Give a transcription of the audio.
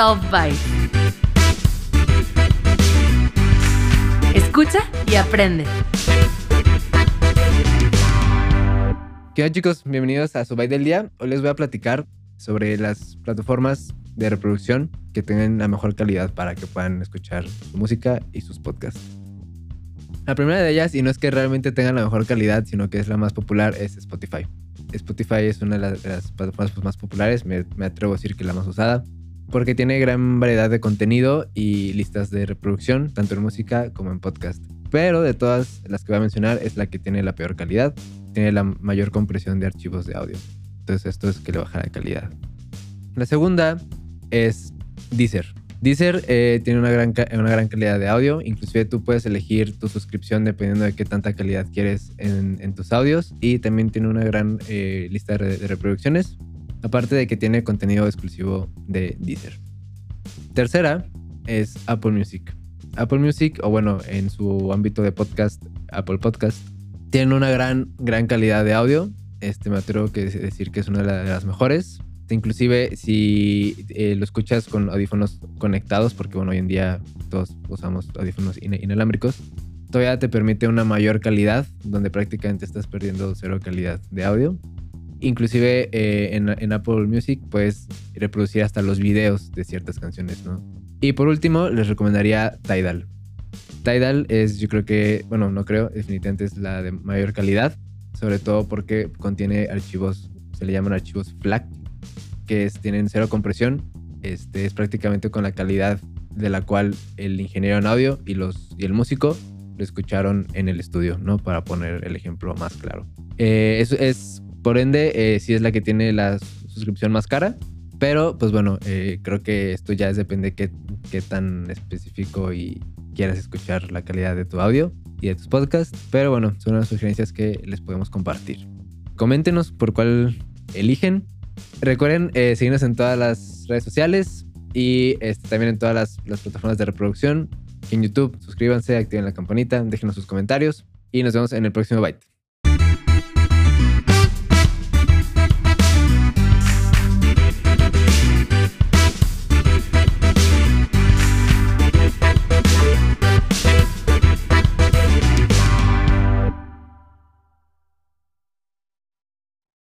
Soft. Escucha y aprende. ¿Qué onda chicos? Bienvenidos a Byte del Día. Hoy les voy a platicar sobre las plataformas de reproducción que tengan la mejor calidad para que puedan escuchar su música y sus podcasts. La primera de ellas, y no es que realmente tengan la mejor calidad, sino que es la más popular, es Spotify. Spotify es una de las, de las plataformas más populares, me, me atrevo a decir que la más usada, porque tiene gran variedad de contenido y listas de reproducción, tanto en música como en podcast. Pero de todas las que voy a mencionar es la que tiene la peor calidad, tiene la mayor compresión de archivos de audio. Entonces esto es que le baja la calidad. La segunda es Deezer. Deezer eh, tiene una gran, una gran calidad de audio, inclusive tú puedes elegir tu suscripción dependiendo de qué tanta calidad quieres en, tus audios y también tiene una gran eh, lista de, reproducciones, aparte de que tiene contenido exclusivo de Deezer. Tercera es Apple Music. Apple Music, o bueno, en su ámbito de podcast, Apple Podcast, tiene una gran, gran calidad de audio. Este me atrevo a decir que es una de las mejores inclusive si eh, lo escuchas con audífonos conectados, porque bueno, hoy en día todos usamos audífonos in inalámbricos, todavía te permite una mayor calidad, donde prácticamente estás perdiendo cero calidad de audio. Inclusive eh, en, Apple Music puedes reproducir hasta los videos de ciertas canciones, ¿no? Y por último, les recomendaría Tidal. Tidal es, yo creo que, bueno, no creo, definitivamente es la de mayor calidad, sobre todo porque contiene archivos, se le llaman archivos FLAC, que es, tienen cero compresión. Este, es prácticamente con la calidad de la cual el ingeniero en audio y, los, y el músico lo escucharon en el estudio, ¿no? Para poner el ejemplo más claro. Eh, es, por ende, eh, sí es la que tiene la suscripción más cara, pero pues bueno, eh, creo que esto ya depende de qué, qué tan específico y quieras escuchar la calidad de tu audio y de tus podcasts, pero bueno, son unas sugerencias que les podemos compartir. Coméntenos por cuál eligen Recuerden eh, seguirnos en todas las redes sociales y este, también en todas las, las plataformas de reproducción. En YouTube, suscríbanse, activen la campanita, déjenos sus comentarios y nos vemos en el próximo Byte.